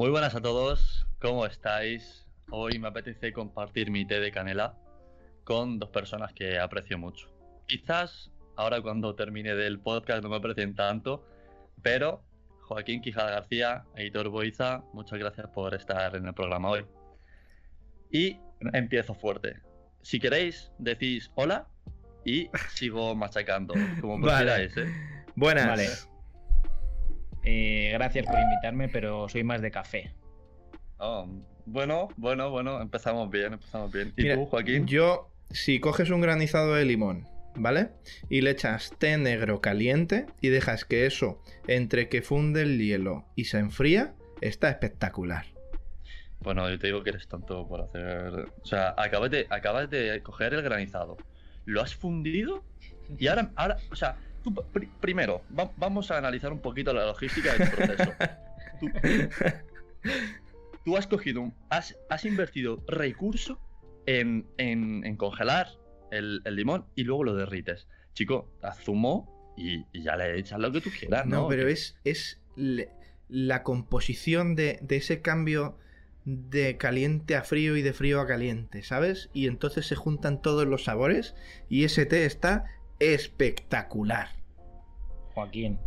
Muy buenas a todos, ¿cómo estáis? Hoy me apetece compartir mi té de canela con dos personas que aprecio mucho. Quizás ahora cuando termine del podcast no me aprecien tanto, pero Joaquín Quijada García, editor Boiza, muchas gracias por estar en el programa hoy. Y empiezo fuerte. Si queréis, decís hola y sigo machacando, como prefierais, ¿eh? Buenas. Vale. Eh, gracias por invitarme, pero soy más de café. Oh, bueno, bueno, bueno, empezamos bien, empezamos bien. ¿Y Mira, tú, Joaquín? Yo, si coges un granizado de limón, ¿vale? Y le echas té negro caliente y dejas que eso, entre que funde el hielo y se enfría, está espectacular. Bueno, yo te digo que eres tonto por hacer. O sea, acabas de, acabas de coger el granizado, lo has fundido y ahora, ahora o sea, tú primero, va- vamos a analizar un poquito la logística del proceso. tú, tú has cogido un. Has, has invertido recurso en, en, en congelar el, el limón y luego lo derrites. Chico, haz zumo y, y ya le echas lo que tú quieras, ¿no? No, pero es, es le- la composición de, de ese cambio de caliente a frío y de frío a caliente, ¿sabes? Y entonces se juntan todos los sabores y ese té está espectacular. Joaquín,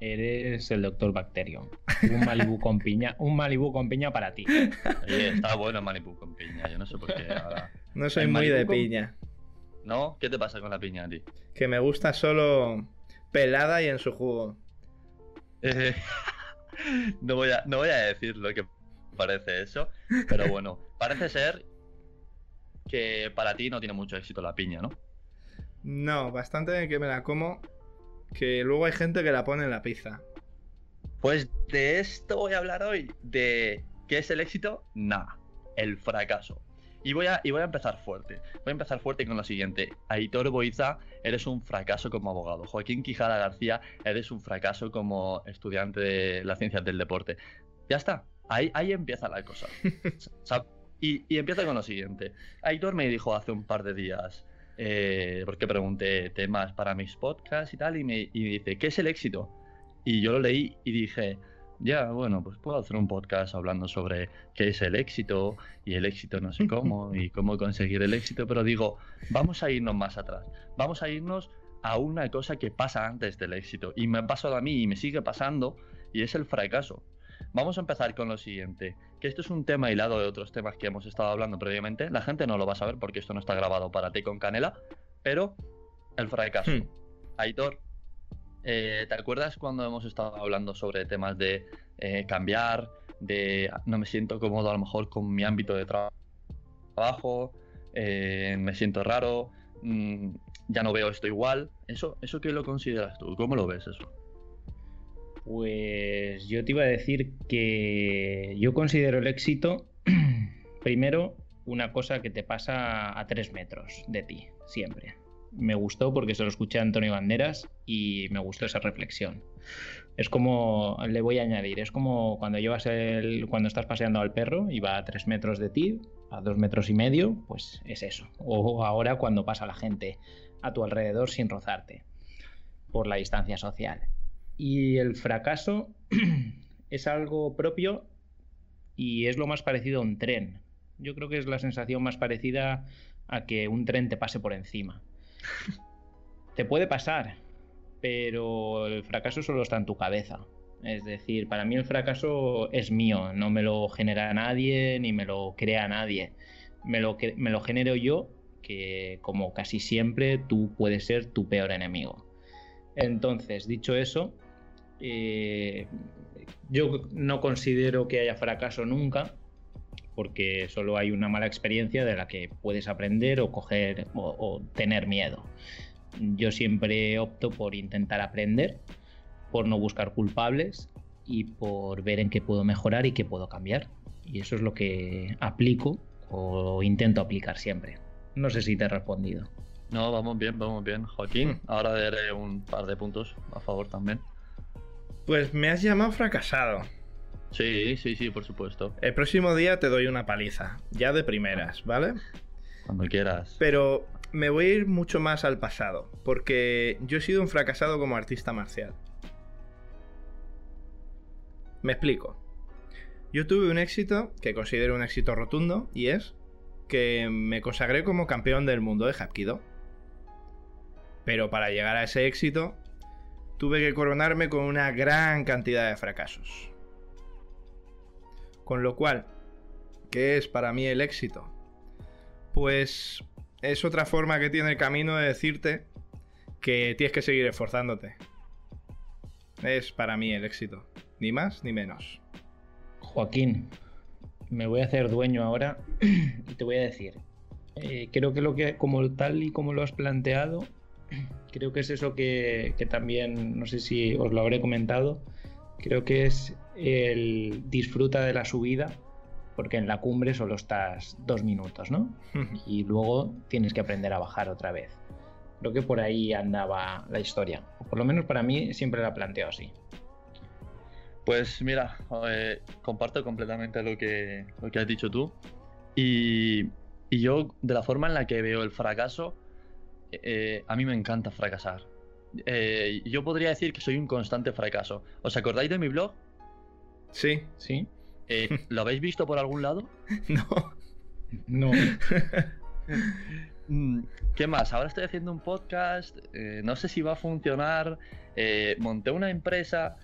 eres el doctor Bacterium. Un Malibú con piña, un Malibú con piña para ti. Oye, está bueno el Malibu con piña, yo no sé por qué ahora. No soy El muy de Malibu con- piña. ¿No? ¿Qué te pasa con la piña a ti? Que me gusta solo pelada y en su jugo. Eh, no, voy a, no voy a decir lo que parece eso, pero bueno, parece ser que para ti no tiene mucho éxito la piña, ¿no? No, bastante que me la como. Que luego hay gente que la pone en la pizza. Pues de esto voy a hablar hoy, de qué es el éxito, nada, el fracaso. Y voy, a, y voy a empezar fuerte. Voy a empezar fuerte con lo siguiente. Aitor Boiza, eres un fracaso como abogado. Joaquín Quijada García, eres un fracaso como estudiante de las ciencias del deporte. Ya está. Ahí, ahí empieza la cosa. Sa- Y, y empieza con lo siguiente. Aitor me dijo hace un par de días, eh, porque pregunté temas para mis podcasts y tal, y me, y me dice, ¿qué es el éxito? Y yo lo leí y dije, ya, bueno, pues puedo hacer un podcast hablando sobre qué es el éxito y el éxito no sé cómo y cómo conseguir el éxito, pero digo, vamos a irnos más atrás, vamos a irnos a una cosa que pasa antes del éxito y me ha pasado a mí y me sigue pasando y es el fracaso. Vamos a empezar con lo siguiente, que esto es un tema hilado de otros temas que hemos estado hablando previamente, la gente no lo va a saber porque esto no está grabado para ti con canela, pero el fracaso. Hmm. Aitor, eh, ¿te acuerdas cuando hemos estado hablando sobre temas de eh, cambiar, de no me siento cómodo a lo mejor con mi ámbito de tra- trabajo, eh, me siento raro, mm, ya no veo esto igual? ¿Eso, ¿Eso qué lo consideras tú? ¿Cómo lo ves eso? Pues yo te iba a decir que yo considero el éxito, primero, una cosa que te pasa a tres metros de ti, siempre. Me gustó porque se lo escuché a Antonio Banderas y me gustó esa reflexión. Es como, le voy a añadir, es como cuando llevas el, cuando estás paseando al perro y va a tres metros de ti, a dos metros y medio, pues es eso. O ahora cuando pasa la gente a tu alrededor sin rozarte, por la distancia social. Y el fracaso es algo propio y es lo más parecido a un tren. Yo creo que es la sensación más parecida a que un tren te pase por encima. Te puede pasar, pero el fracaso solo está en tu cabeza. Es decir, para mí el fracaso es mío, no me lo genera nadie ni me lo crea nadie. Me lo, me lo genero yo, que como casi siempre tú puedes ser tu peor enemigo. Entonces, dicho eso, eh, yo no considero que haya fracaso nunca, porque solo hay una mala experiencia de la que puedes aprender o coger o, tener miedo. Yo siempre opto por intentar aprender, por no buscar culpables y por ver en qué puedo mejorar y qué puedo cambiar. Y eso es lo que aplico o intento aplicar siempre. No sé si te he respondido. No, vamos bien, vamos bien. Joaquín, ahora daré un par de puntos a favor también. Pues me has llamado fracasado. Sí, sí, sí, por supuesto. El próximo día te doy una paliza, ya de primeras, ¿vale? Cuando quieras. Pero me voy a ir mucho más al pasado, porque yo he sido un fracasado como artista marcial. Me explico. Yo tuve un éxito que considero un éxito rotundo y es que me consagré como campeón del mundo de Hapkido. Pero para llegar a ese éxito tuve que coronarme con una gran cantidad de fracasos. Con lo cual, ¿qué es para mí el éxito? Pues es otra forma que tiene el camino de decirte que tienes que seguir esforzándote. Es para mí el éxito, ni más ni menos. Joaquín, me voy a hacer dueño ahora y te voy a decir, eh, creo que lo que, como tal y como lo has planteado, creo que es eso que, también, no sé si os lo habré comentado, creo que es el disfruta de la subida, porque en la cumbre solo estás dos minutos, ¿no? y luego tienes que aprender a bajar otra vez. Creo que por ahí andaba la historia. O por lo menos para mí siempre la planteo así. Pues mira, eh, comparto completamente lo que, lo que has dicho tú. Y, y yo, de la forma en la que veo el fracaso, eh, a mí me encanta fracasar. Eh, yo podría decir que soy un constante fracaso. ¿Os acordáis de mi blog? Sí, sí. Eh, ¿Lo habéis visto por algún lado? No. No. Mm, ¿Qué más? Ahora estoy haciendo un podcast. no sé si va a funcionar. monté una empresa.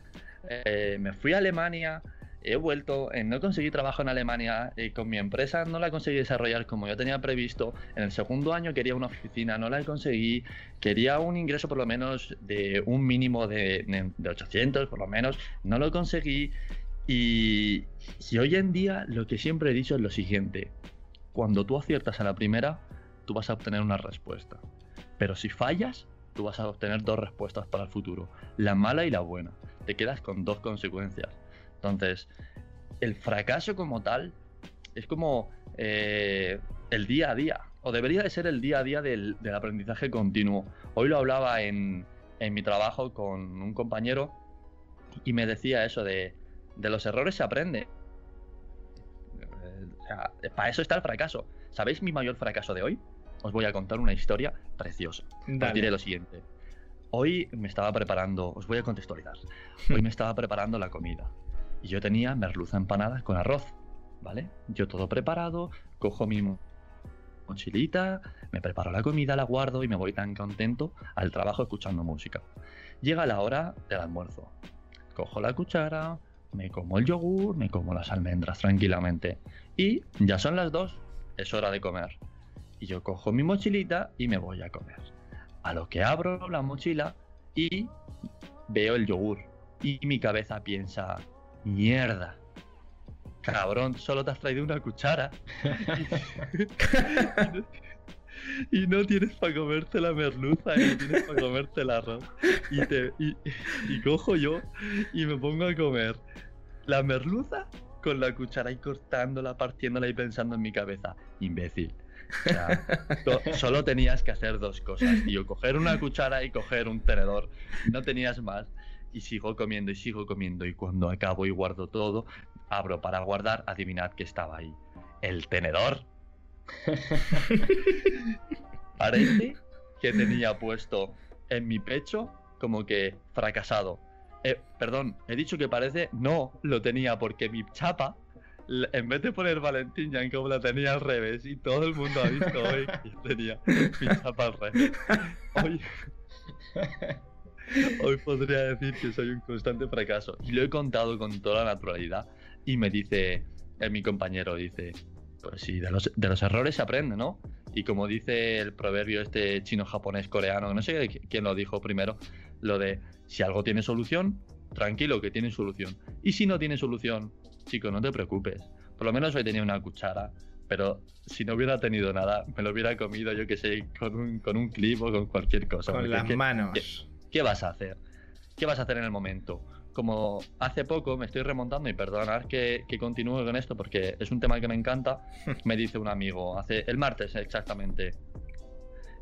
me fui a Alemania he vuelto, eh, no conseguí trabajo en Alemania, y con mi empresa no la conseguí desarrollar como yo tenía previsto, en el segundo año quería una oficina, no la conseguí, quería un ingreso por lo menos de un mínimo de, de 800 por lo menos, no lo conseguí. Y, y hoy en día lo que siempre he dicho es lo siguiente, cuando tú aciertas a la primera, tú vas a obtener una respuesta, pero si fallas, tú vas a obtener dos respuestas para el futuro, la mala y la buena, te quedas con dos consecuencias entonces, el fracaso como tal es como eh, el día a día, o debería de ser el día a día del, aprendizaje continuo. Hoy lo hablaba en, mi trabajo con un compañero y me decía eso de, de los errores se aprende. Eh, para eso está el fracaso. ¿Sabéis mi mayor fracaso de hoy? Os voy a contar una historia preciosa. Os diré lo siguiente. Hoy me estaba preparando, os voy a contextualizar. Hoy me estaba preparando la comida. Y yo tenía merluza empanada con arroz, ¿vale? Yo todo preparado, cojo mi mochilita, me preparo la comida, la guardo y me voy tan contento al trabajo escuchando música. Llega la hora del almuerzo. Cojo la cuchara, me como el yogur, me como las almendras tranquilamente. Y ya son las dos, es hora de comer. Y yo cojo mi mochilita y me voy a comer. A lo que abro la mochila y veo el yogur. Y mi cabeza piensa, Mierda. Cabrón, solo te has traído una cuchara. y no tienes para comerte la merluza y no tienes para comerte el arroz. Y, te, y, cojo yo y me pongo a comer la merluza con la cuchara y cortándola, partiéndola y pensando en mi cabeza. Imbécil. solo tenías que hacer dos cosas, tío. Coger una cuchara y coger un tenedor. No tenías más y sigo comiendo y sigo comiendo y cuando acabo y guardo todo, abro para guardar, adivinad que estaba ahí. El tenedor. Parece que tenía puesto en mi pecho como que fracasado. Eh, perdón, he dicho que parece, no, lo tenía porque mi chapa, en vez de poner Valentín como la tenía al revés y todo el mundo ha visto hoy que tenía mi chapa al revés. Hoy... Hoy podría decir que soy un constante fracaso. Y lo he contado con toda la naturalidad. Y me dice, eh, mi compañero dice, pues sí, de los, de los errores se aprende, ¿no? Y como dice el proverbio este chino, japonés, coreano, no sé quién lo dijo primero, lo de si algo tiene solución, tranquilo que tiene solución. Y si no tiene solución, chico, no te preocupes. Por lo menos hoy tenía una cuchara, pero si no hubiera tenido nada, me lo hubiera comido, yo que sé, con un, con un clip o con cualquier cosa. Con las manos. ¿Qué vas a hacer? ¿Qué vas a hacer en el momento? Como hace poco me estoy remontando y perdonad que, que continúe con esto porque es un tema que me encanta, me dice un amigo, hace el martes exactamente,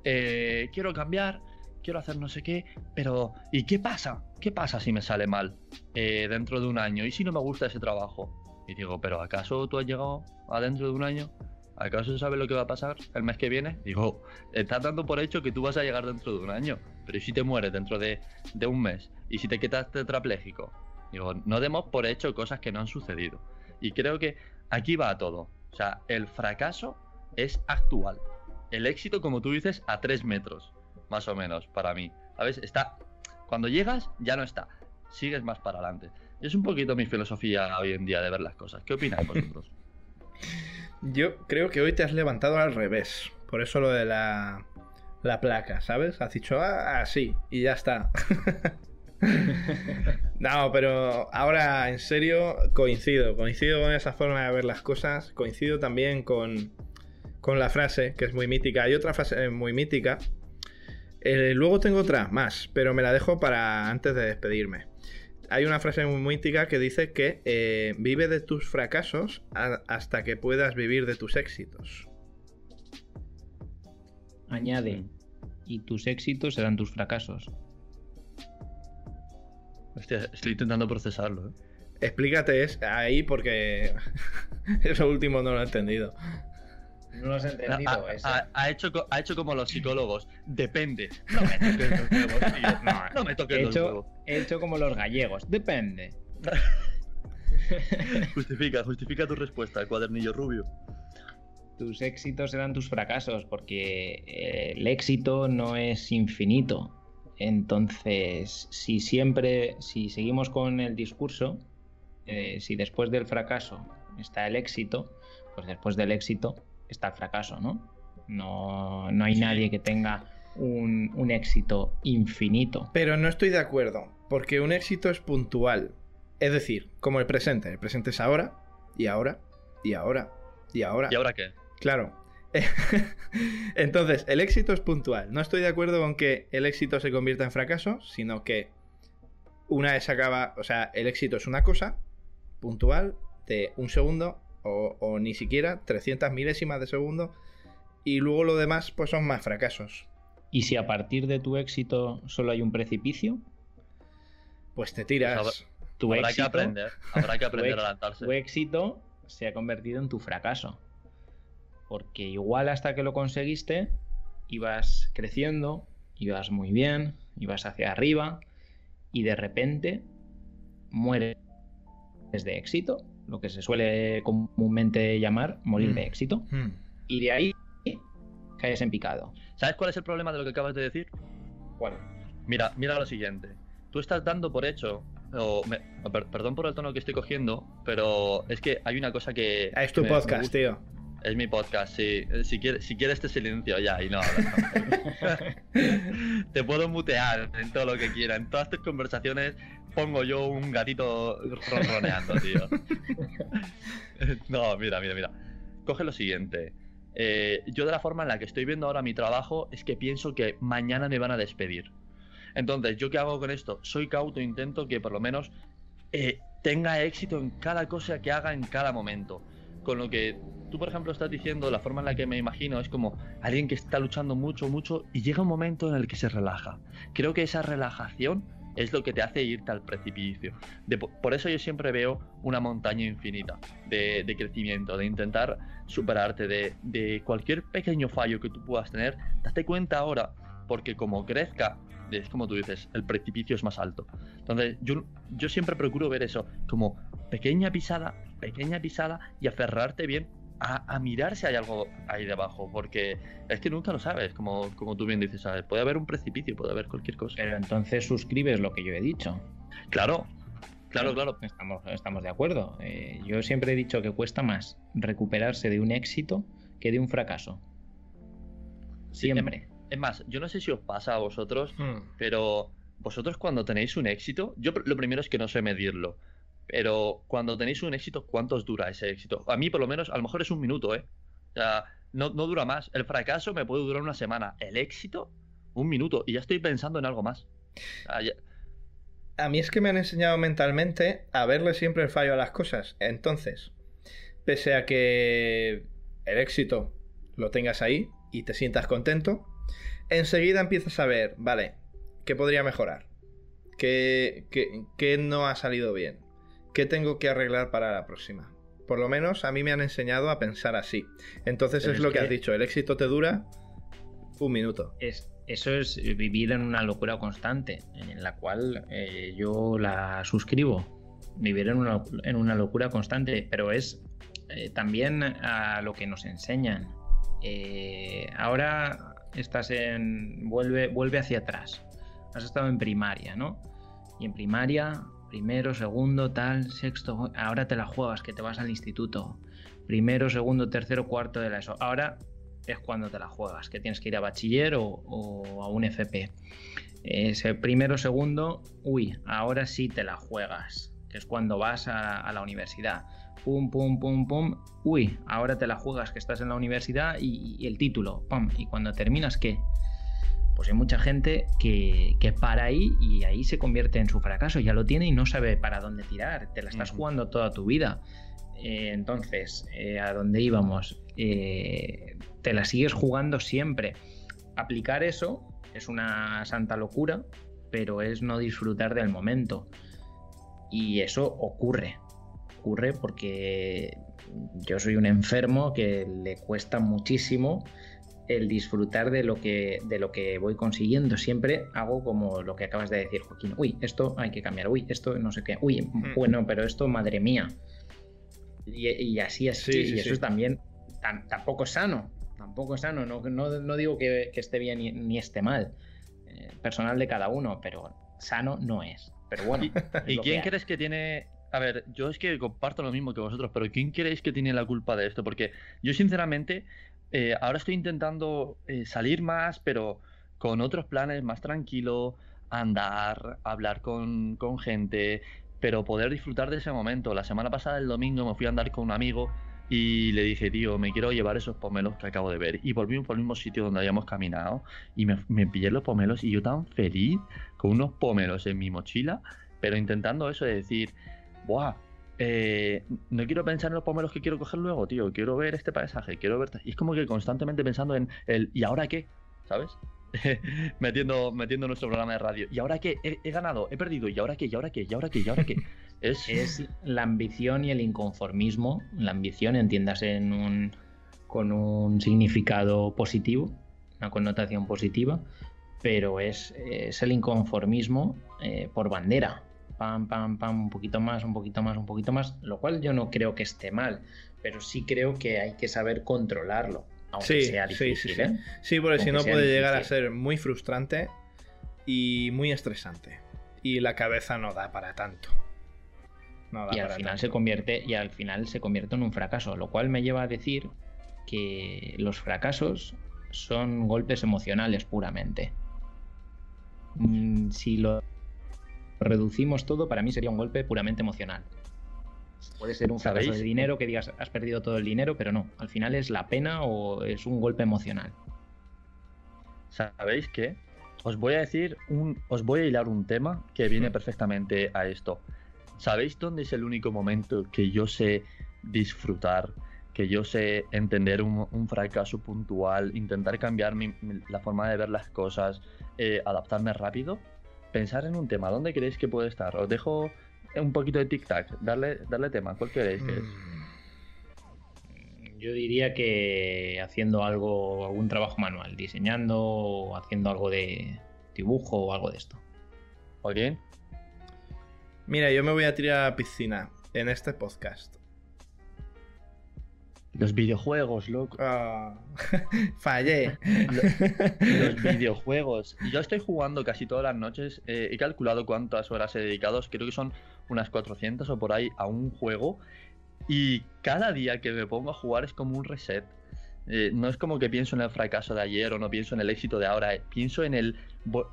eh, quiero cambiar, quiero hacer no sé qué, pero ¿y qué pasa? ¿Qué pasa si me sale mal eh, dentro de un año? ¿Y si no me gusta ese trabajo? Y digo, pero ¿acaso tú has llegado a dentro de un año? ¿Acaso sabes lo que va a pasar el mes que viene? Digo, estás dando por hecho que tú vas a llegar dentro de un año, pero ¿y si te mueres dentro de, un mes? ¿Y si te quedas tetrapléjico? Digo, no demos por hecho cosas que no han sucedido. Y creo que aquí va todo. O sea, el fracaso es actual. El éxito, como tú dices, a tres metros, más o menos, para mí. ¿Sabes? Está. Cuando llegas, ya no está. Sigues más para adelante. Es un poquito mi filosofía hoy en día de ver las cosas. ¿Qué opináis vosotros? Yo creo que hoy te has levantado al revés. Por eso lo de la, la placa, ¿sabes? Has dicho, ah, sí, y ya está. no, pero ahora en serio coincido. Coincido con esa forma de ver las cosas. Coincido también con, con la frase, que es muy mítica. Hay otra frase muy mítica. Eh, luego tengo otra más, pero me la dejo para antes de despedirme hay una frase muy mítica que dice que eh, vive de tus fracasos hasta que puedas vivir de tus éxitos. Añade, y tus éxitos serán tus fracasos. Hostia, estoy intentando procesarlo. ¿eh? Explícate es ahí porque eso último no lo he entendido. No lo has entendido. Ha, hecho, ha hecho como los psicólogos. Depende. No me toques los huevos, tío. No, me toques he los hecho, huevos. He hecho como los gallegos. Depende. justifica, justifica tu respuesta, el cuadernillo rubio. Tus éxitos serán tus fracasos, porque eh, el éxito no es infinito. Entonces, si siempre, si seguimos con el discurso, eh, si después del fracaso está el éxito, pues después del éxito está el fracaso, ¿no? No, no hay nadie que tenga un, éxito infinito. Pero no estoy de acuerdo, porque un éxito es puntual. Es decir, como el presente. El presente es ahora, y ahora, y ahora, y ahora. ¿Y ahora qué? Claro. Entonces, el éxito es puntual. No estoy de acuerdo con que el éxito se convierta en fracaso, sino que una vez acaba, o sea, el éxito es una cosa puntual de un segundo o, ni siquiera 300 milésimas de segundo y luego lo demás pues son más fracasos. ¿Y si a partir de tu éxito solo hay un precipicio? Pues te tiras. Pues tu habrá que aprender, habrá que aprender a lanzarse. Tu éxito se ha convertido en tu fracaso. Porque igual hasta que lo conseguiste, ibas creciendo, ibas muy bien, ibas hacia arriba, y de repente mueres de éxito lo que se suele comúnmente llamar morir de mm. éxito. Mm. Y de ahí caes en picado. ¿Sabes cuál es el problema de lo que acabas de decir? ¿Cuál? Mira, mira lo siguiente. Tú estás dando por hecho, o perdón por el tono que estoy cogiendo, pero es que hay una cosa que... Es tu podcast, tío. Es mi podcast, sí. Si quieres, si quieres te silencio ya y no Te puedo mutear en todo lo que quiera. En todas tus conversaciones pongo yo un gatito ronroneando, tío. no, mira, mira, mira. Coge lo siguiente. Eh, yo de la forma en la que estoy viendo ahora mi trabajo es que pienso que mañana me van a despedir. Entonces, ¿yo qué hago con esto? Soy cauto, intento que por lo menos eh, tenga éxito en cada cosa que haga en cada momento. Con lo que tú, por ejemplo, estás diciendo, la forma en la que me imagino es como alguien que está luchando mucho, mucho y llega un momento en el que se relaja. Creo que esa relajación es lo que te hace irte al precipicio. por eso yo siempre veo una montaña infinita de, crecimiento, de intentar superarte, de, cualquier pequeño fallo que tú puedas tener, date cuenta ahora, porque como crezca, es como tú dices, el precipicio es más alto. Entonces yo, yo siempre procuro ver eso como pequeña pisada, pequeña pisada y aferrarte bien a, mirar si hay algo ahí debajo, porque es que nunca lo sabes, como, como tú bien dices, ¿sabes? puede haber un precipicio, puede haber cualquier cosa. Pero entonces suscribes lo que yo he dicho. Claro, claro, claro. Estamos, estamos de acuerdo. Eh, yo siempre he dicho que cuesta más recuperarse de un éxito que de un fracaso. Siempre. Es más, yo no sé si os pasa a vosotros, hmm. pero vosotros cuando tenéis un éxito, yo lo primero es que no sé medirlo. Pero cuando tenéis un éxito, ¿cuántos dura ese éxito? A mí, por lo menos, a lo mejor es un minuto, ¿eh? O sea, no, dura más. El fracaso me puede durar una semana. El éxito, un minuto. Y ya estoy pensando en algo más. A mí es que me han enseñado mentalmente a verle siempre el fallo a las cosas. Entonces, pese a que el éxito lo tengas ahí y te sientas contento, enseguida empiezas a ver, vale, ¿qué podría mejorar? ¿Qué, qué no ha salido bien? ¿Qué tengo que arreglar para la próxima? Por lo menos a mí me han enseñado a pensar así. Entonces es, lo que, has dicho, el éxito te dura un minuto. Es, eso es vivir en una locura constante, en la cual eh, yo la suscribo. vivir en una, en una locura constante, pero es eh, también a lo que nos enseñan. Eh, ahora estás en. Vuelve, vuelve hacia atrás. Has estado en primaria, ¿no? Y en primaria, primero, segundo, tal, sexto. Ahora te la juegas, que te vas al instituto. Primero, segundo, tercero, cuarto de la ESO. Ahora es cuando te la juegas, que tienes que ir a bachiller o, a un FP. Ese primero, segundo, uy, ahora sí te la juegas, que es cuando vas a, la universidad. Pum, pum, pum, pum, uy, ahora te la juegas, que estás en la universidad y, el título, pum, y cuando terminas, ¿qué? Pues hay mucha gente que, para ahí y ahí se convierte en su fracaso, ya lo tiene y no sabe para dónde tirar, te la estás jugando toda tu vida. Eh, entonces, eh, ¿a dónde íbamos? Eh, te la sigues jugando siempre. Aplicar eso es una santa locura, pero es no disfrutar del momento. Y eso ocurre. Ocurre porque yo soy un enfermo que le cuesta muchísimo el disfrutar de lo que de lo que voy consiguiendo. Siempre hago como lo que acabas de decir, Joaquín. Uy, esto hay que cambiar. Uy, esto no sé qué. Uy, mm. bueno, pero esto, madre mía. Y, así es. y eso es también tampoco es sano tampoco sano. No, no, digo que, esté bien ni, esté mal. Eh, personal de cada uno, pero sano no es. Pero bueno. ¿Y, quién crees que tiene.? A ver, yo es que comparto lo mismo que vosotros, pero ¿quién creéis que tiene la culpa de esto? Porque yo, sinceramente, eh, ahora estoy intentando eh, salir más, pero con otros planes, más tranquilo, andar, hablar con, con gente, pero poder disfrutar de ese momento. La semana pasada, el domingo, me fui a andar con un amigo y le dije, tío, me quiero llevar esos pomelos que acabo de ver. Y volvimos por el mismo sitio donde habíamos caminado y me, me pillé los pomelos y yo tan feliz con unos pomelos en mi mochila, pero intentando eso de decir, ¡buah! Eh, no quiero pensar en los pomelos que quiero coger luego, tío. Quiero ver este paisaje, quiero ver. Y es como que constantemente pensando en el ¿y ahora qué? ¿Sabes? metiendo, metiendo nuestro programa de radio. ¿Y ahora qué? He, he, ganado, he perdido. ¿Y ahora qué? ¿Y ahora qué? ¿Y ahora qué? ¿Y ahora qué? Es... la ambición y el inconformismo. La ambición, entiéndase en un, con un significado positivo, una connotación positiva, pero es, el inconformismo eh, por bandera. Pam, pam, pam, un poquito más, un poquito más, un poquito más, lo cual yo no creo que esté mal, pero sí creo que hay que saber controlarlo, aunque sea difícil. Sí, ¿eh? sí, porque si no puede llegar a ser muy frustrante y muy estresante. Y la cabeza no da para tanto y al final se convierte y al final se convierte en un fracaso, lo cual me lleva a decir que los fracasos son golpes emocionales puramente. Mm, si lo reducimos todo, para mí sería un golpe puramente emocional. Puede ser un fracaso de dinero que digas has perdido todo el dinero, pero no. Al final es la pena o es un golpe emocional. ¿Sabéis qué? Os voy a decir un. Os voy a hilar un tema que viene perfectamente a esto. ¿Sabéis dónde es el único momento que yo sé disfrutar, que yo sé entender un, fracaso puntual, intentar cambiar la forma de ver las cosas, eh, adaptarme rápido? Pensar en un tema, ¿dónde creéis que puede estar? Os dejo un poquito de tic-tac, darle, darle tema, ¿cuál queréis que es? Mm. Yo diría que haciendo algo, algún trabajo manual, diseñando o haciendo algo de dibujo o algo de esto. ¿Oye? Mira, yo me voy a tirar a la piscina en este podcast. Los videojuegos, loco. Ah, fallé. Los, videojuegos. Yo estoy jugando casi todas las noches. Eh, he calculado cuántas horas he dedicado. Creo que son unas 400 o por ahí a un juego. Y cada día que me pongo a jugar es como un reset. Eh, no es como que pienso en el fracaso de ayer o no pienso en el éxito de ahora. Pienso en el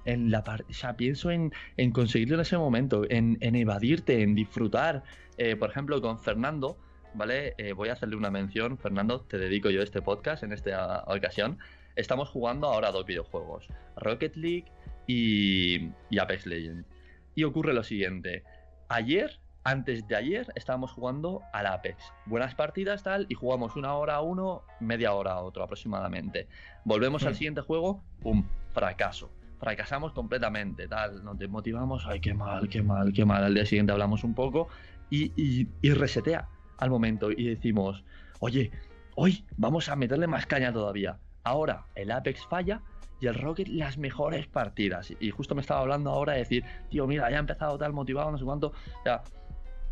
en la o sea, pienso en, conseguirlo en ese momento, en, evadirte, en disfrutar. Eh, por ejemplo, con Fernando, ¿vale? Eh, voy a hacerle una mención. Fernando, te dedico yo este podcast en esta ocasión. Estamos jugando ahora dos videojuegos, Rocket League y, y Apex Legends. Y ocurre lo siguiente. Ayer antes de ayer estábamos jugando al Apex. Buenas partidas, tal, y jugamos una hora a uno, media hora a otro aproximadamente. Volvemos al siguiente juego, ¡pum! Fracaso fracasamos completamente, tal, nos desmotivamos, ay, qué mal, qué mal, qué mal. Al día siguiente hablamos un poco y, y, resetea al momento y decimos, oye, hoy vamos a meterle más caña todavía. Ahora el Apex falla y el Rocket las mejores partidas. Y justo me estaba hablando ahora de decir, tío, mira, ya ha empezado tal motivado, no sé cuánto. O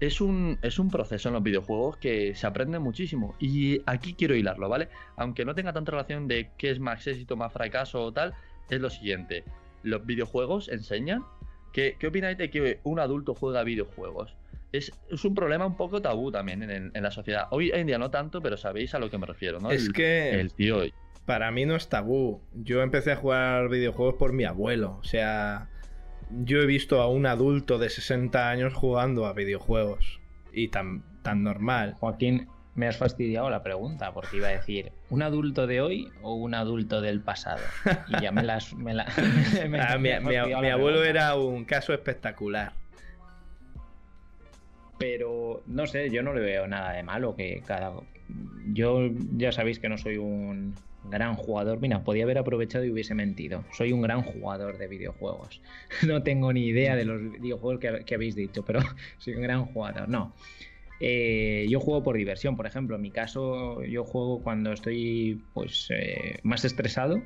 es un, es un proceso en los videojuegos que se aprende muchísimo. Y aquí quiero hilarlo, ¿vale? Aunque no tenga tanta relación de qué es más éxito, más fracaso o tal, es lo siguiente. Los videojuegos enseñan. ¿Qué, qué opináis de que un adulto juega videojuegos? Es, es, un problema un poco tabú también en, en, la sociedad. Hoy en día no tanto, pero sabéis a lo que me refiero, ¿no? Es el, que el tío. Para mí no es tabú. Yo empecé a jugar videojuegos por mi abuelo. O sea, yo he visto a un adulto de 60 años jugando a videojuegos. Y tan, tan normal. Joaquín, me has fastidiado la pregunta, porque iba a decir, ¿un adulto de hoy o un adulto del pasado? Y ya me las. Me la, me, ah, mi, mi, mi abuelo era un caso espectacular. Pero no sé, yo no le veo nada de malo que cada. Yo ya sabéis que no soy un gran jugador. Mira, podía haber aprovechado y hubiese mentido. Soy un gran jugador de videojuegos. No tengo ni idea de los videojuegos que, habéis dicho, pero soy un gran jugador. No. Eh, yo juego por diversión, por ejemplo. En mi caso, yo juego cuando estoy pues eh, más estresado.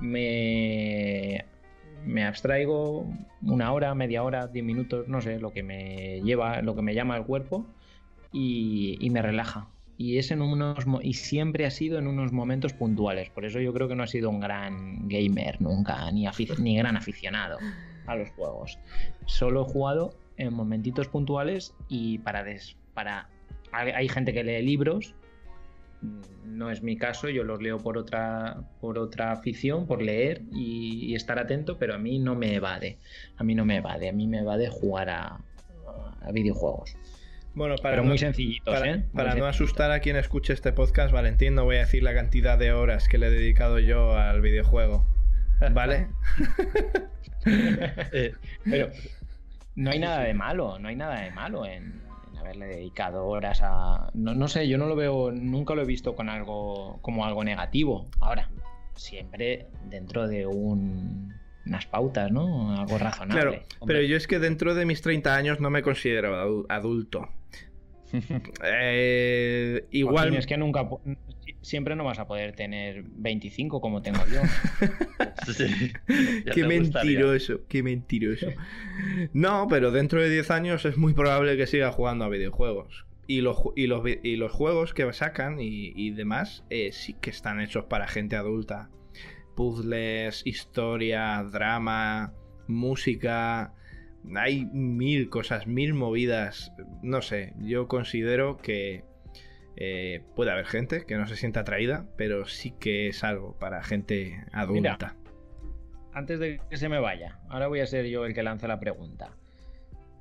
Me, me abstraigo una hora, media hora, diez minutos, no sé, lo que me lleva, lo que me llama el cuerpo y, me relaja y es en unos y siempre ha sido en unos momentos puntuales. Por eso yo creo que no ha sido un gran gamer nunca, ni, ni gran aficionado a los juegos. Solo he jugado en momentitos puntuales y para des para hay gente que lee libros. No es mi caso, yo los leo por otra, por otra afición, por leer y, y estar atento, pero a mí no me evade. A mí no me evade, a mí me evade jugar a, a videojuegos. Bueno, para Pero no, muy sencillitos, para, ¿eh? Muy para no asustar a quien escuche este podcast, Valentín, no voy a decir la cantidad de horas que le he dedicado yo al videojuego. ¿Vale? Eh, Pero no hay nada de malo, no hay nada de malo en haberle dedicado horas a. No, no sé, yo no lo veo, nunca lo he visto con algo como algo negativo. Ahora, siempre dentro de un, unas pautas, ¿no? Algo razonable. Claro, Hombre, pero yo es que dentro de mis 30 años no me considero adu- adulto. Eh, igual. Joaquín, es que nunca. Siempre no vas a poder tener 25 como tengo yo. sí, Qué te gustaría. mentiroso, qué mentiroso. No, pero dentro de 10 años es muy probable que siga jugando a videojuegos. Y los, y los, y los juegos que sacan y, y demás eh, sí que están hechos para gente adulta. Puzzles, historia, drama, música. Hay mil cosas, mil movidas. No sé, yo considero que eh, puede haber gente que no se sienta atraída, pero sí que es algo para gente adulta. Antes de que se me vaya, ahora voy a ser yo el que lanza la pregunta.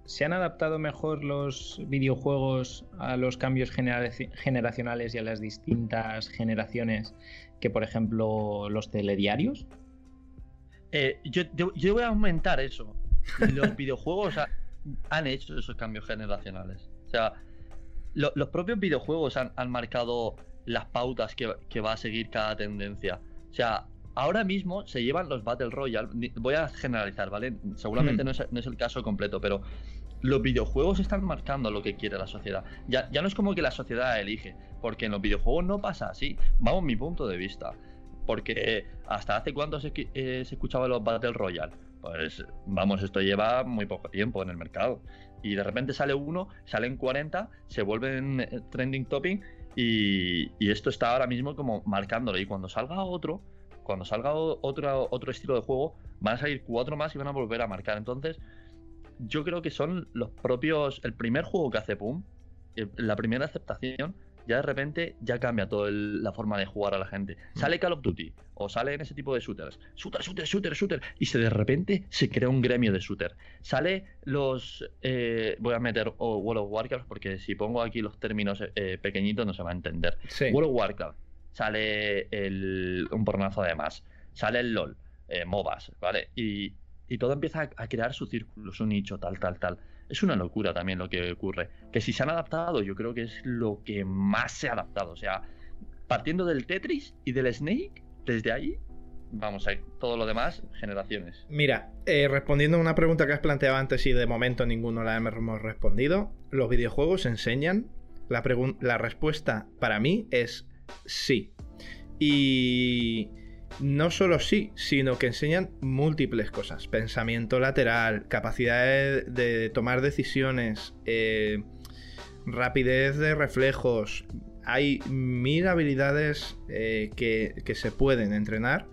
¿Se han adaptado mejor los videojuegos a los cambios generaci- generacionales y a las distintas generaciones que, por ejemplo, los telediarios? Eh, yo, yo- yo voy a aumentar eso. Los videojuegos ha- han hecho esos cambios generacionales. O sea, lo- los propios videojuegos han, han marcado las pautas que, que va a seguir cada tendencia. O sea, ahora mismo se llevan los Battle Royale. Voy a generalizar, ¿vale? Seguramente Hmm. no, es, no es el caso completo, pero los videojuegos están marcando lo que quiere la sociedad. Ya, ya no es como que la sociedad elige, porque en los videojuegos no pasa así. Vamos, mi punto de vista. Porque hasta hace cuánto se, eh, se escuchaba los Battle Royale. Pues vamos, esto lleva muy poco tiempo en el mercado. Y de repente sale uno, salen 40, se vuelven eh, trending topping y, y esto está ahora mismo como marcándolo. Y cuando salga otro, cuando salga otro, otro estilo de juego, van a salir cuatro más y van a volver a marcar. Entonces, yo creo que son los propios. El primer juego que hace Pum, eh, la primera aceptación, ya de repente ya cambia toda la forma de jugar a la gente. Sale Call of Duty o sale en ese tipo de shooters. Shooter, shooter, shooter, shooter. Y se de repente se crea un gremio de shooter. Sale los. eh, voy a meter oh, World of Warcraft porque si pongo aquí los términos eh, pequeñitos no se va a entender. Sí. World of Warcraft. Sale el, un pornazo además. Sale el LOL. eh, MOBAs, ¿vale? Y, y todo empieza a, a crear su círculo, su nicho, tal, tal, tal. Es una locura también lo que ocurre. Que si se han adaptado, yo creo que es lo que más se ha adaptado. O sea, partiendo del Tetris y del Snake, desde ahí, vamos a ir. Todo lo demás, generaciones. Mira, eh, respondiendo a una pregunta que has planteado antes y de momento ninguno la hemos respondido, ¿los videojuegos enseñan? La, la respuesta para mí es sí. Y, no solo sí, sino que enseñan múltiples cosas. Pensamiento lateral, capacidad de, tomar decisiones, eh, rapidez de reflejos. Hay mil habilidades eh, que, que se pueden entrenar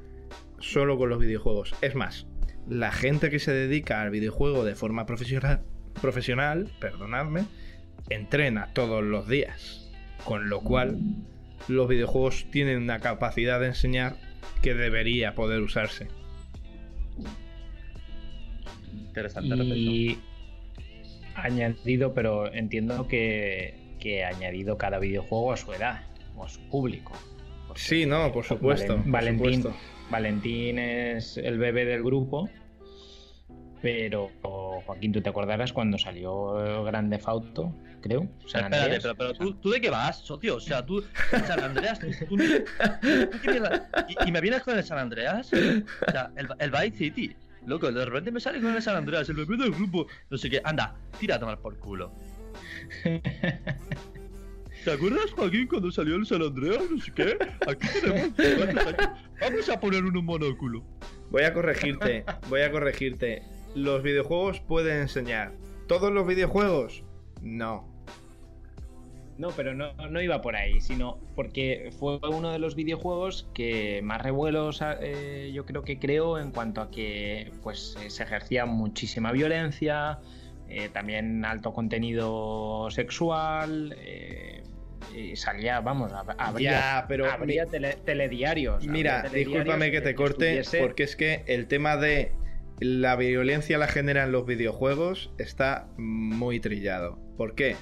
solo con los videojuegos. Es más, la gente que se dedica al videojuego de forma profesional, profesional perdonadme, entrena todos los días. Con lo cual, los videojuegos tienen una capacidad de enseñar que debería poder usarse. Interesante. Y añadido, pero entiendo que, que añadido cada videojuego a su edad o a su público. Sí, no, por supuesto. Valen- por Valentín, supuesto. Valentín es el bebé del grupo. Pero Joaquín, tú te acordarás cuando salió Grande Fauto, creo. San Espérate, Andreas? pero, pero ¿tú, ¿tú de qué vas, socio? O sea, tú, San Andreas, tú, tú- tú qué mierda- ¿Y, y me vienes con el San Andreas? O sea, el, el Vice City. Loco, de repente me sale con el San Andreas, el bebé del grupo. No sé qué. Anda, tira a tomar por culo. ¿Te acuerdas, Joaquín, cuando salió el San Andreas? No sé qué. Aquí tenemos. Vamos a poner un monóculo. Voy a corregirte, voy a corregirte. Los videojuegos pueden enseñar. ¿Todos los videojuegos? No. No, pero no, no iba por ahí, sino porque fue uno de los videojuegos que más revuelos eh, yo creo que creó en cuanto a que pues eh, se ejercía muchísima violencia, eh, también alto contenido sexual, eh, y salía, vamos, hab- habría, Ya, pero habría tele- telediarios. Mira, habría telediarios discúlpame que te corte, porque es que el tema de la violencia la generan los videojuegos está muy trillado. ¿Por qué?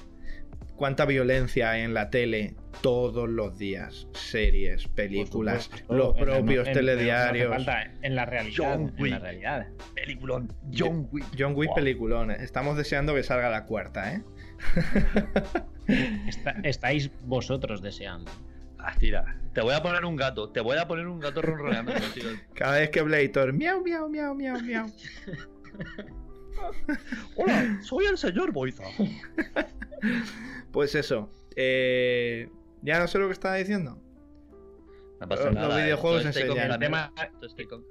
¿Cuánta violencia hay en la tele todos los días? Series, películas, supuesto, los en propios en- telediarios. falta, en la realidad. John En la Wick. realidad. Peliculón. John Wick. John Wick Wow. peliculón. Estamos deseando que salga la cuarta, ¿eh? Está- estáis vosotros deseando. Ah, tira. Te voy a poner un gato. Te voy a poner un gato ronroneando. Cada vez que Blator, miau, miau, miau, miau, miau. Hola, soy el señor Boiza. Pues eso. eh, ya no sé lo que estaba diciendo. No pasa Los nada. videojuegos con enseñan. El tema,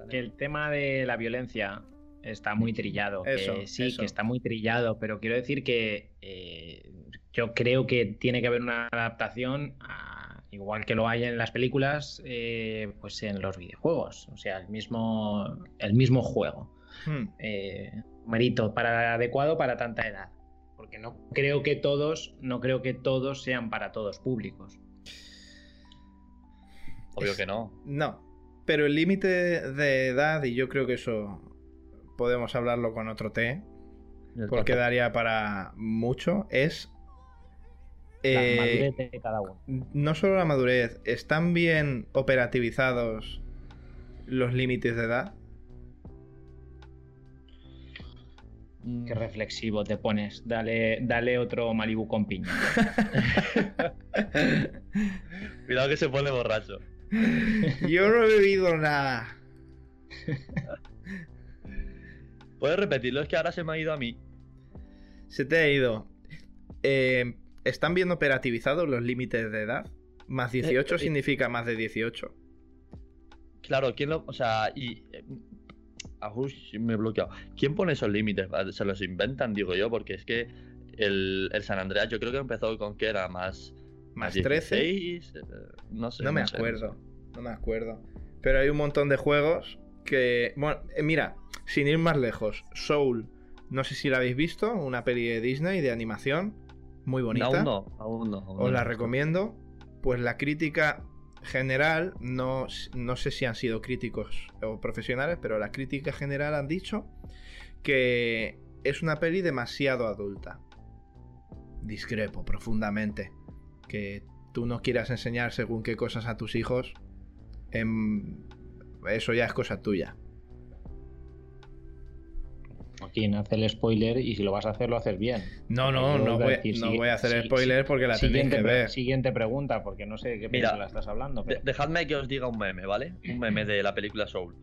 que el tema de la violencia está muy trillado. que Eso, sí, eso. que está muy trillado, pero quiero decir que eh, yo creo que tiene que haber una adaptación, a- igual que lo hay en las películas, eh, pues en los videojuegos. O sea, el mismo, el mismo juego. Hmm. eh, mérito para adecuado para tanta edad. Porque no creo que todos, no creo que todos sean para todos públicos. Obvio que no. No, pero el límite de edad, y yo creo que eso podemos hablarlo con otro té, porque daría para mucho, es... La eh, madurez de cada uno. no solo la madurez, ¿están bien operativizados los límites de edad? Mm, Qué reflexivo te pones. Dale, dale otro Malibu con piña. Cuidado que se pone borracho. Yo no he bebido nada. ¿Puedes repetirlo? Es que ahora se me ha ido a mí. Se te ha ido. Eh, ¿Están bien operativizados los límites de edad? Más 18 Eh, eh, significa más de 18. Claro, ¿quién lo.? O sea, y. eh, ah, uy, me he bloqueado. ¿Quién pone esos límites? Se los inventan, digo yo, porque es que el, el San Andreas yo creo que empezó con que era más. Más 13. 16, eh, no sé. No me acuerdo. No me acuerdo. Pero hay un montón de juegos que. Bueno, eh, mira, sin ir más lejos. Soul. No sé si la habéis visto. Una peli de Disney de animación. Muy bonita. Aún no, aún no. aún Os la recomiendo. Pues la crítica general, no, no sé si han sido críticos o profesionales, pero la crítica general han dicho que es una peli demasiado adulta. Discrepo profundamente. Que tú no quieras enseñar según qué cosas a tus hijos, em, eso ya es cosa tuya. Joaquín, haz el spoiler y si lo vas a hacer, lo haces bien. No, no, no voy, decir, no voy a hacer sí, spoiler porque la tenéis Siguiente, que ver. siguiente pregunta, porque no sé qué Mira, película estás hablando. De- Pero... dejadme que os diga un meme, ¿vale? Un meme de la película Soul.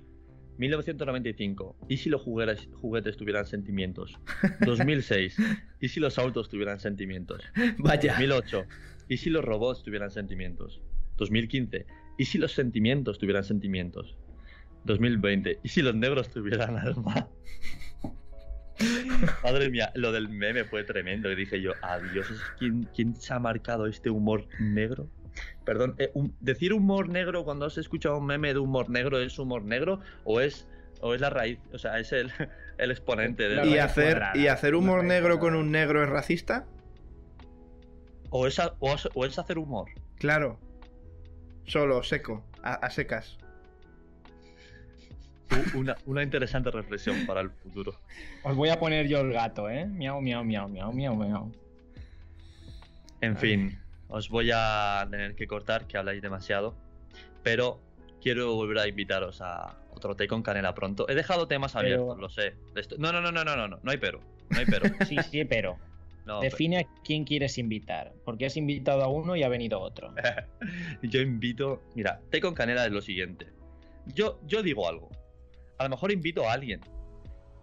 1995. ¿Y si los juguetes, juguetes tuvieran sentimientos? 2006. ¿Y si los autos tuvieran sentimientos? Vaya. 2008. ¿Y si los robots tuvieran sentimientos? 2015. ¿Y si los sentimientos tuvieran sentimientos? 2020. ¿Y si los negros tuvieran alma? Madre mía, lo del meme fue tremendo. Y dije yo, adiós, ¿quién, quién se ha marcado este humor negro? Perdón, eh, un- decir humor negro cuando has escuchado un meme de humor negro es humor negro o es o es la raíz, o sea, es el, el exponente de La ¿Y hacer, cuadrada, ¿Y hacer humor negro con un negro es racista? o es, o es- o es hacer humor. Claro. Solo, seco, a, a secas. Una, una interesante reflexión para el futuro. Os voy a poner yo el gato, ¿eh? Miau, miau, miau, miau, miau, miau. En fin, os voy a tener que cortar, que habláis demasiado. Pero quiero volver a invitaros a otro té con canela pronto. He dejado temas Pero- abiertos, lo sé. Esto- No, no, no, no, no, no, no, no hay pero. No hay pero. Sí, sí, pero No, define a quién quieres invitar. Porque has invitado a uno y ha venido otro. Yo invito. Mira, té con canela es lo siguiente. Yo, yo digo algo. A lo mejor invito a alguien.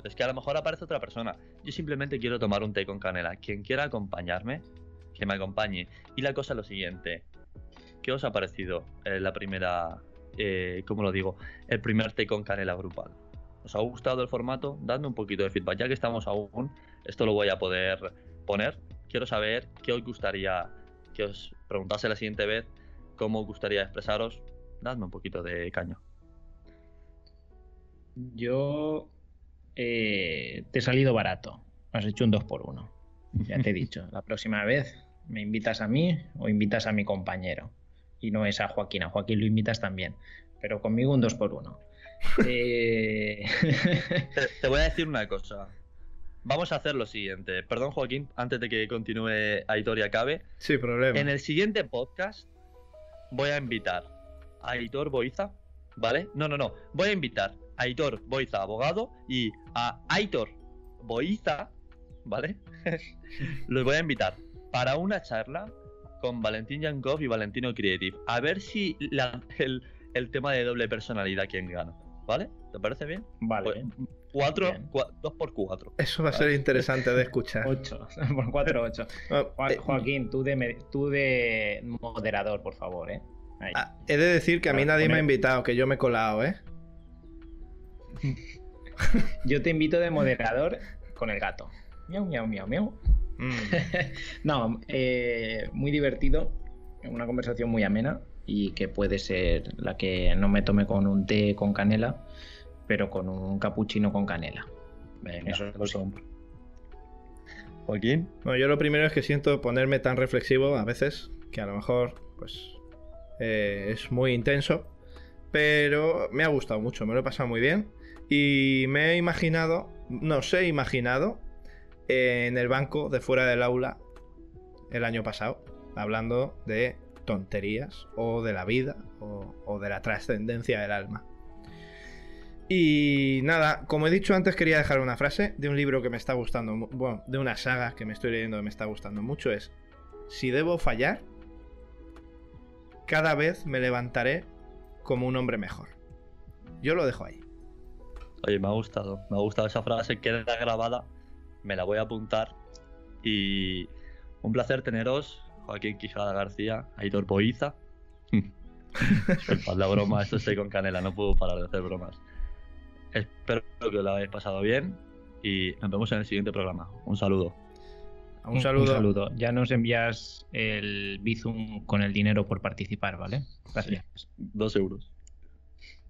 Es que a lo mejor aparece otra persona. Yo simplemente quiero tomar un té con canela. Quien quiera acompañarme, que me acompañe. Y la cosa es lo siguiente. ¿Qué os ha parecido eh, la primera. Eh, ¿Cómo lo digo? El primer té con canela grupal. ¿Os ha gustado el formato? Dadme un poquito de feedback. Ya que estamos aún, esto lo voy a poder poner. Quiero saber qué os gustaría que os preguntase la siguiente vez cómo os gustaría expresaros. Dadme un poquito de caño. Yo eh, te he salido barato. Has hecho un 2 por 1 Ya te he dicho. La próxima vez me invitas a mí o invitas a mi compañero. Y no es a Joaquín. A Joaquín lo invitas también. Pero conmigo un 2 por 1 Eh, Te, te voy a decir una cosa. Vamos a hacer lo siguiente. Perdón, Joaquín, antes de que continúe Aitor y acabe. Sí, problema. En el siguiente podcast voy a invitar a Aitor Boiza, ¿vale? No, no, no. Voy a invitar Aitor Boiza, abogado, y a Aitor Boiza, ¿vale? Los voy a invitar para una charla con Valentín Yankov y Valentino Creative. A ver si la- el, el tema de doble personalidad, quién gana, ¿vale? ¿Te parece bien? vale. Pues, cuatro, Bien. cua- dos por cuatro. Eso va a ser interesante de escuchar. 8. Por 4, 8. Ah, eh, Joaquín, tú de, tú de moderador, por favor, ¿eh? Ah, he de decir que a mí nadie me ha invitado, que yo me he colado, ¿eh? Yo te invito de moderador con el gato. Miau, miau, miau, miau. Mm. No, eh, muy divertido, una conversación muy amena y que puede ser la que no me tome con un té con canela, pero con un cappuccino con canela. Venga, Eso lo sí. compro. Joaquín, Bueno, yo lo primero es que siento ponerme tan reflexivo a veces, que a lo mejor, pues, eh, es muy intenso, pero me ha gustado mucho, me lo he pasado muy bien y me he imaginado, no sé, he imaginado eh, en el banco de fuera del aula el año pasado, hablando de tonterías o de la vida o, de la trascendencia del alma. Y nada, como he dicho antes, quería dejar una frase de un libro que me está gustando, bueno, de una saga que me estoy leyendo que me está gustando mucho, es, si debo fallar, cada vez me levantaré como un hombre mejor. Yo lo dejo ahí. oye, me ha gustado. Me ha gustado esa frase, queda grabada. Me la voy a apuntar. Y un placer teneros, Joaquín Quijada García, Aitor Boiza. Disculpad la broma, esto estoy con canela, no puedo parar de hacer bromas. Espero que lo hayáis pasado bien y nos vemos en el siguiente programa. Un saludo. Un saludo. Ya nos envías el Bizum con el dinero por participar, ¿vale? Gracias. Dos euros.